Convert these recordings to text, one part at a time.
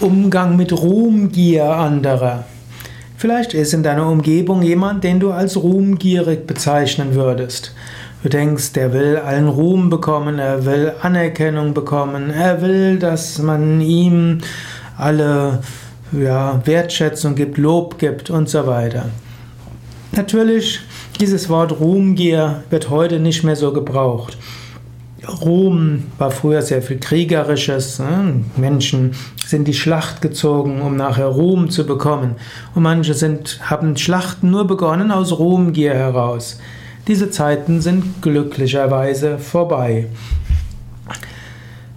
Umgang mit Ruhmgier anderer. Vielleicht ist in deiner Umgebung jemand, den du als ruhmgierig bezeichnen würdest. Du denkst, er will allen Ruhm bekommen, er will Anerkennung bekommen, er will, dass man ihm alle ja, Wertschätzung gibt, Lob gibt und so weiter. Natürlich, dieses Wort Ruhmgier wird heute nicht mehr so gebraucht. Ruhm war früher sehr viel Kriegerisches. Ne? Menschen sind die Schlacht gezogen, um nachher Ruhm zu bekommen. Und manche sind, haben Schlachten nur begonnen aus Ruhmgier heraus. Diese Zeiten sind glücklicherweise vorbei.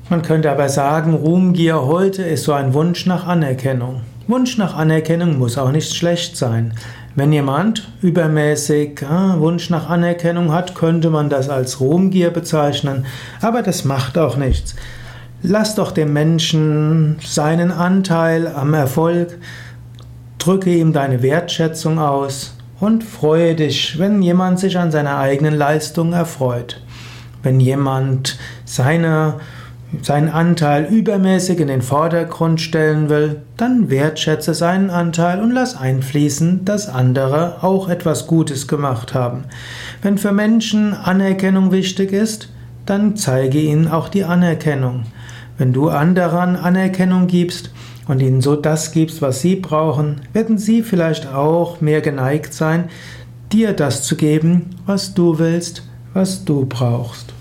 Man könnte aber sagen, Ruhmgier heute ist so ein Wunsch nach Anerkennung. Wunsch nach Anerkennung muss auch nicht schlecht sein. Wenn jemand übermäßig äh, Wunsch nach Anerkennung hat, könnte man das als Ruhmgier bezeichnen, aber das macht auch nichts. Lass doch dem Menschen seinen Anteil am Erfolg, drücke ihm deine Wertschätzung aus und freue dich, wenn jemand sich an seiner eigenen Leistung erfreut. Wenn jemand seine seinen Anteil übermäßig in den Vordergrund stellen will, dann wertschätze seinen Anteil und lass einfließen, dass andere auch etwas Gutes gemacht haben. Wenn für Menschen Anerkennung wichtig ist, dann zeige ihnen auch die Anerkennung. Wenn du anderen Anerkennung gibst und ihnen so das gibst, was sie brauchen, werden sie vielleicht auch mehr geneigt sein, dir das zu geben, was du willst, was du brauchst.